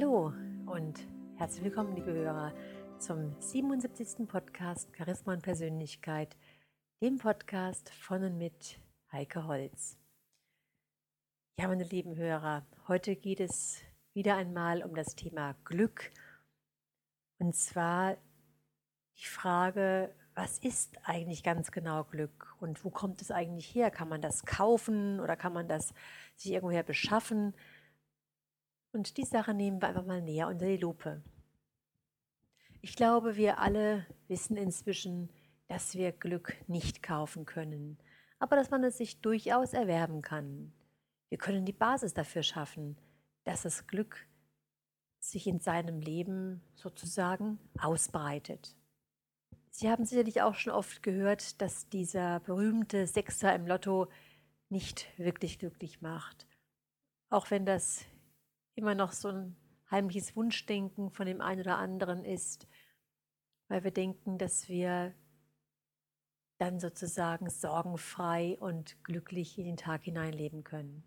Hallo und herzlich willkommen, liebe Hörer, zum 77. Podcast Charisma und Persönlichkeit, dem Podcast von und mit Heike Holz. Ja, meine lieben Hörer, heute geht es wieder einmal um das Thema Glück. Und zwar die Frage, was ist eigentlich ganz genau Glück und wo kommt es eigentlich her? Kann man das kaufen oder kann man das sich irgendwoher beschaffen? Und die Sache nehmen wir einfach mal näher unter die Lupe. Ich glaube, wir alle wissen inzwischen, dass wir Glück nicht kaufen können, aber dass man es sich durchaus erwerben kann. Wir können die Basis dafür schaffen, dass das Glück sich in seinem Leben sozusagen ausbreitet. Sie haben sicherlich auch schon oft gehört, dass dieser berühmte Sechser im Lotto nicht wirklich glücklich macht. Auch wenn das immer noch so ein heimliches Wunschdenken von dem einen oder anderen ist, weil wir denken, dass wir dann sozusagen sorgenfrei und glücklich in den Tag hineinleben können.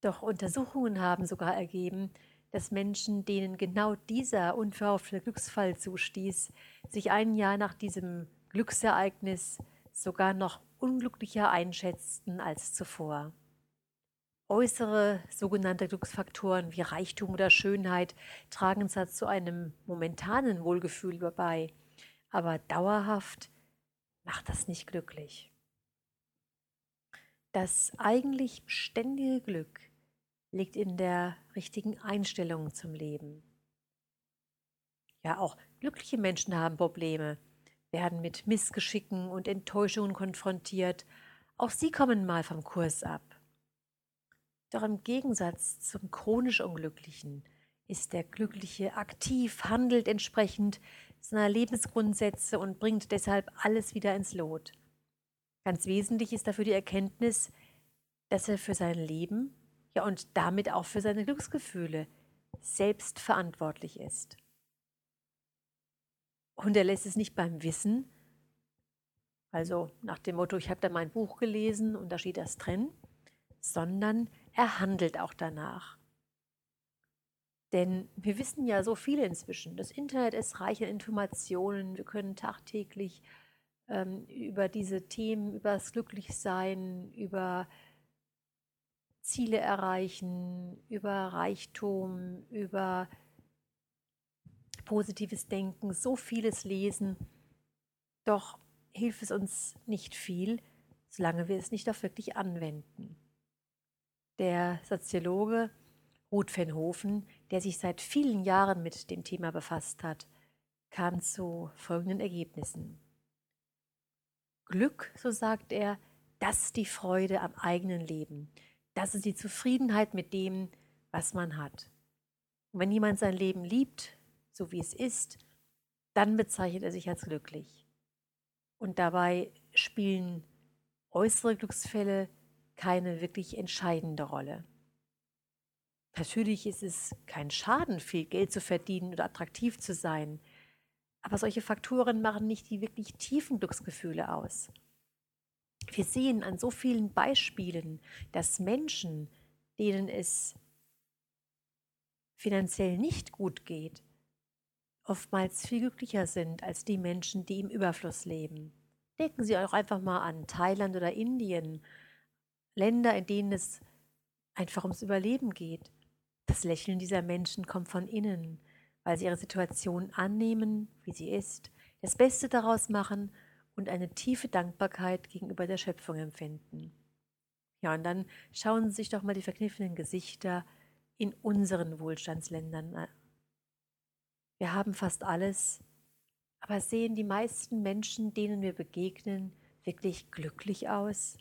Doch Untersuchungen haben sogar ergeben, dass Menschen, denen genau dieser unverhoffte Glücksfall zustieß, sich ein Jahr nach diesem Glücksereignis sogar noch unglücklicher einschätzten als zuvor. Äußere sogenannte Glücksfaktoren wie Reichtum oder Schönheit tragen zwar zu einem momentanen Wohlgefühl bei, aber dauerhaft macht das nicht glücklich. Das eigentlich beständige Glück liegt in der richtigen Einstellung zum Leben. Ja, auch glückliche Menschen haben Probleme, werden mit Missgeschicken und Enttäuschungen konfrontiert. Auch sie kommen mal vom Kurs ab. Doch im Gegensatz zum chronisch Unglücklichen ist der Glückliche aktiv, handelt entsprechend seiner Lebensgrundsätze und bringt deshalb alles wieder ins Lot. Ganz wesentlich ist dafür die Erkenntnis, dass er für sein Leben ja und damit auch für seine Glücksgefühle selbst verantwortlich ist. Und er lässt es nicht beim Wissen, also nach dem Motto, ich habe da mein Buch gelesen und da steht das drin, sondern er handelt auch danach. Denn wir wissen ja so viel inzwischen. Das Internet ist reich an Informationen. Wir können tagtäglich ähm, über diese Themen, über das Glücklichsein, über Ziele erreichen, über Reichtum, über positives Denken, so vieles lesen. Doch hilft es uns nicht viel, solange wir es nicht auch wirklich anwenden. Der Soziologe Ruth Venhofen, der sich seit vielen Jahren mit dem Thema befasst hat, kam zu folgenden Ergebnissen. Glück, so sagt er, das ist die Freude am eigenen Leben, das ist die Zufriedenheit mit dem, was man hat. Und wenn jemand sein Leben liebt, so wie es ist, dann bezeichnet er sich als glücklich. Und dabei spielen äußere Glücksfälle keine wirklich entscheidende Rolle. Natürlich ist es kein Schaden, viel Geld zu verdienen oder attraktiv zu sein, aber solche Faktoren machen nicht die wirklich tiefen Glücksgefühle aus. Wir sehen an so vielen Beispielen, dass Menschen, denen es finanziell nicht gut geht, oftmals viel glücklicher sind als die Menschen, die im Überfluss leben. Denken Sie auch einfach mal an Thailand oder Indien, Länder, in denen es einfach ums Überleben geht. Das Lächeln dieser Menschen kommt von innen, weil sie ihre Situation annehmen, wie sie ist, das Beste daraus machen und eine tiefe Dankbarkeit gegenüber der Schöpfung empfinden. Ja, und dann schauen Sie sich doch mal die verkniffenen Gesichter in unseren Wohlstandsländern an. Wir haben fast alles, aber sehen die meisten Menschen, denen wir begegnen, wirklich glücklich aus?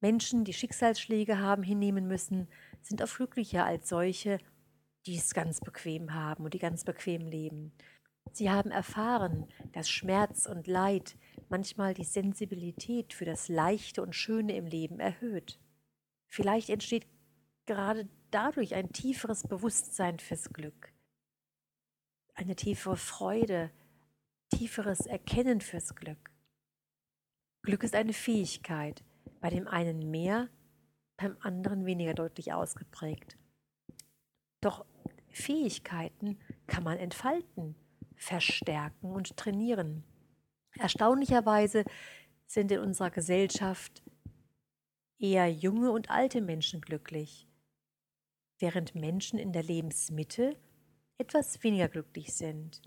Menschen, die Schicksalsschläge haben hinnehmen müssen, sind oft glücklicher als solche, die es ganz bequem haben und die ganz bequem leben. Sie haben erfahren, dass Schmerz und Leid manchmal die Sensibilität für das Leichte und Schöne im Leben erhöht. Vielleicht entsteht gerade dadurch ein tieferes Bewusstsein fürs Glück, eine tiefere Freude, tieferes Erkennen fürs Glück. Glück ist eine Fähigkeit, bei dem einen mehr, beim anderen weniger deutlich ausgeprägt. Doch Fähigkeiten kann man entfalten, verstärken und trainieren. Erstaunlicherweise sind in unserer Gesellschaft eher junge und alte Menschen glücklich, während Menschen in der Lebensmitte etwas weniger glücklich sind.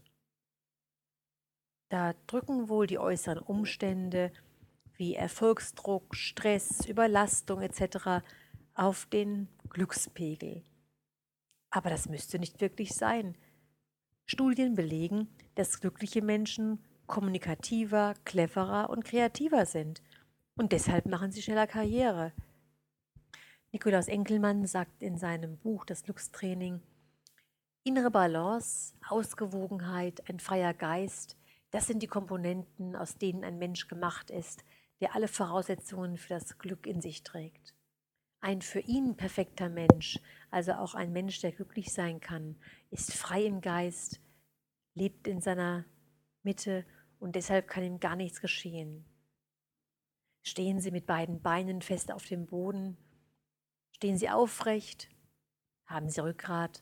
Da drücken wohl die äußeren Umstände wie Erfolgsdruck, Stress, Überlastung etc. auf den Glückspegel. Aber das müsste nicht wirklich sein. Studien belegen, dass glückliche Menschen kommunikativer, cleverer und kreativer sind. Und deshalb machen sie schneller Karriere. Nikolaus Enkelmann sagt in seinem Buch Das Glückstraining, innere Balance, Ausgewogenheit, ein freier Geist, das sind die Komponenten, aus denen ein Mensch gemacht ist, der alle Voraussetzungen für das Glück in sich trägt. Ein für ihn perfekter Mensch, also auch ein Mensch, der glücklich sein kann, ist frei im Geist, lebt in seiner Mitte und deshalb kann ihm gar nichts geschehen. Stehen Sie mit beiden Beinen fest auf dem Boden, stehen Sie aufrecht, haben Sie Rückgrat.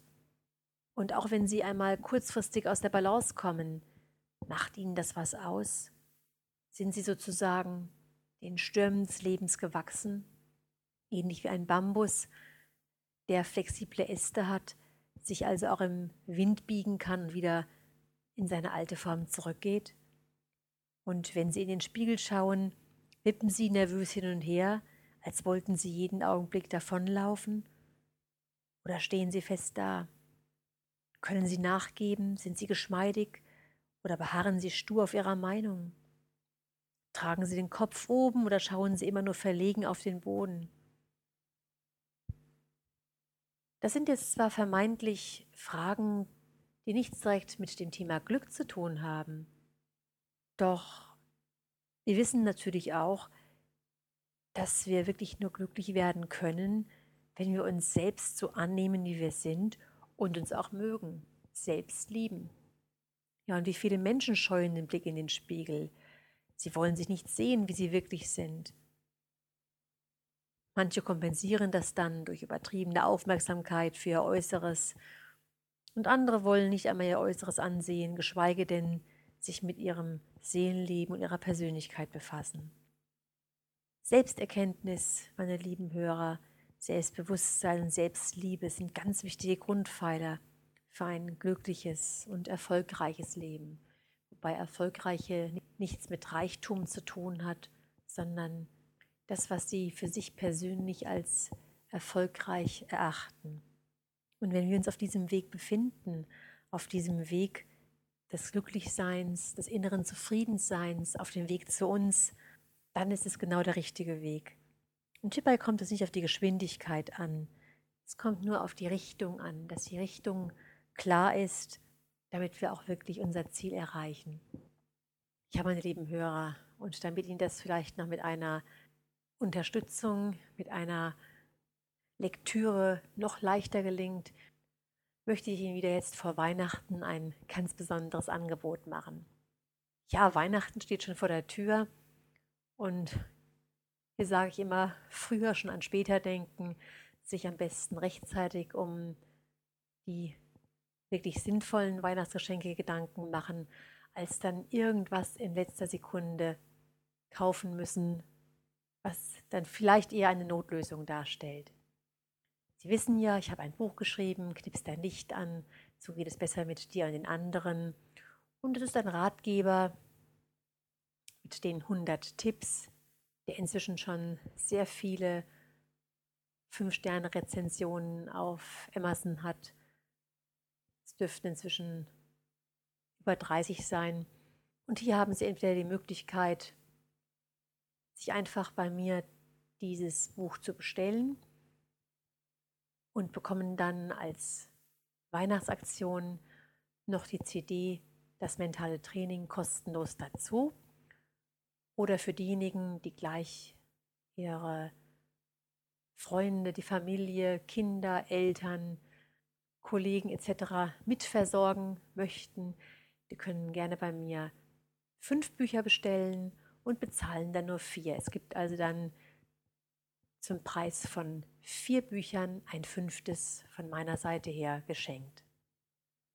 Und auch wenn Sie einmal kurzfristig aus der Balance kommen, macht Ihnen das was aus? Sind Sie sozusagen den Stürmen des Lebens gewachsen, ähnlich wie ein Bambus, der flexible Äste hat, sich also auch im Wind biegen kann und wieder in seine alte Form zurückgeht? Und wenn Sie in den Spiegel schauen, wippen Sie nervös hin und her, als wollten Sie jeden Augenblick davonlaufen? Oder stehen Sie fest da? Können Sie nachgeben? Sind Sie geschmeidig? Oder beharren Sie stur auf Ihrer Meinung? Tragen Sie den Kopf oben oder schauen Sie immer nur verlegen auf den Boden? Das sind jetzt zwar vermeintlich Fragen, die nichts direkt mit dem Thema Glück zu tun haben, doch wir wissen natürlich auch, dass wir wirklich nur glücklich werden können, wenn wir uns selbst so annehmen, wie wir sind und uns auch mögen, selbst lieben. Ja, und wie viele Menschen scheuen den Blick in den Spiegel, Sie wollen sich nicht sehen, wie sie wirklich sind. Manche kompensieren das dann durch übertriebene Aufmerksamkeit für ihr Äußeres und andere wollen nicht einmal ihr Äußeres ansehen, geschweige denn sich mit ihrem Seelenleben und ihrer Persönlichkeit befassen. Selbsterkenntnis, meine lieben Hörer, Selbstbewusstsein und Selbstliebe sind ganz wichtige Grundpfeiler für ein glückliches und erfolgreiches Leben wobei erfolgreiche nichts mit Reichtum zu tun hat, sondern das, was sie für sich persönlich als erfolgreich erachten. Und wenn wir uns auf diesem Weg befinden, auf diesem Weg des Glücklichseins, des inneren Zufriedensseins, auf dem Weg zu uns, dann ist es genau der richtige Weg. Und hierbei kommt es nicht auf die Geschwindigkeit an, es kommt nur auf die Richtung an, dass die Richtung klar ist damit wir auch wirklich unser Ziel erreichen. Ja, meine lieben Hörer, und damit Ihnen das vielleicht noch mit einer Unterstützung, mit einer Lektüre noch leichter gelingt, möchte ich Ihnen wieder jetzt vor Weihnachten ein ganz besonderes Angebot machen. Ja, Weihnachten steht schon vor der Tür und hier sage ich immer, früher schon an später denken, sich am besten rechtzeitig um die wirklich sinnvollen Weihnachtsgeschenke Gedanken machen, als dann irgendwas in letzter Sekunde kaufen müssen, was dann vielleicht eher eine Notlösung darstellt. Sie wissen ja, ich habe ein Buch geschrieben, Knips dein Licht an, so geht es besser mit dir und den anderen. Und es ist ein Ratgeber mit den 100 Tipps, der inzwischen schon sehr viele 5-Sterne-Rezensionen auf Amazon hat dürften inzwischen über 30 sein. Und hier haben Sie entweder die Möglichkeit, sich einfach bei mir dieses Buch zu bestellen und bekommen dann als Weihnachtsaktion noch die CD Das mentale Training kostenlos dazu. Oder für diejenigen, die gleich ihre Freunde, die Familie, Kinder, Eltern, Kollegen etc. mitversorgen möchten, die können gerne bei mir fünf Bücher bestellen und bezahlen dann nur vier. Es gibt also dann zum Preis von vier Büchern ein fünftes von meiner Seite her geschenkt.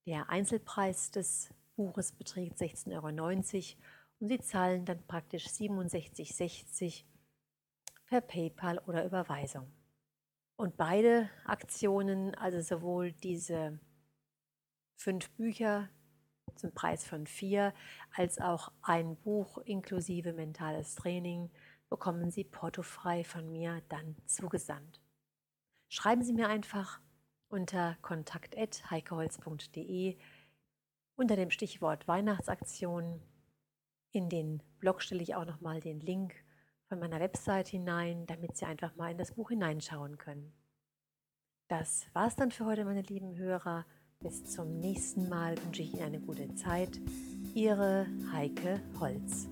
Der Einzelpreis des Buches beträgt 16,90 Euro und Sie zahlen dann praktisch 67,60 per PayPal oder Überweisung. Und beide Aktionen, also sowohl diese fünf Bücher zum Preis von vier, als auch ein Buch inklusive mentales Training, bekommen Sie portofrei von mir dann zugesandt. Schreiben Sie mir einfach unter kontakt.heikeholz.de unter dem Stichwort Weihnachtsaktion. In den Blog stelle ich auch nochmal den Link von meiner Website hinein, damit Sie einfach mal in das Buch hineinschauen können. Das war's dann für heute, meine lieben Hörer. Bis zum nächsten Mal wünsche ich Ihnen eine gute Zeit. Ihre Heike Holz.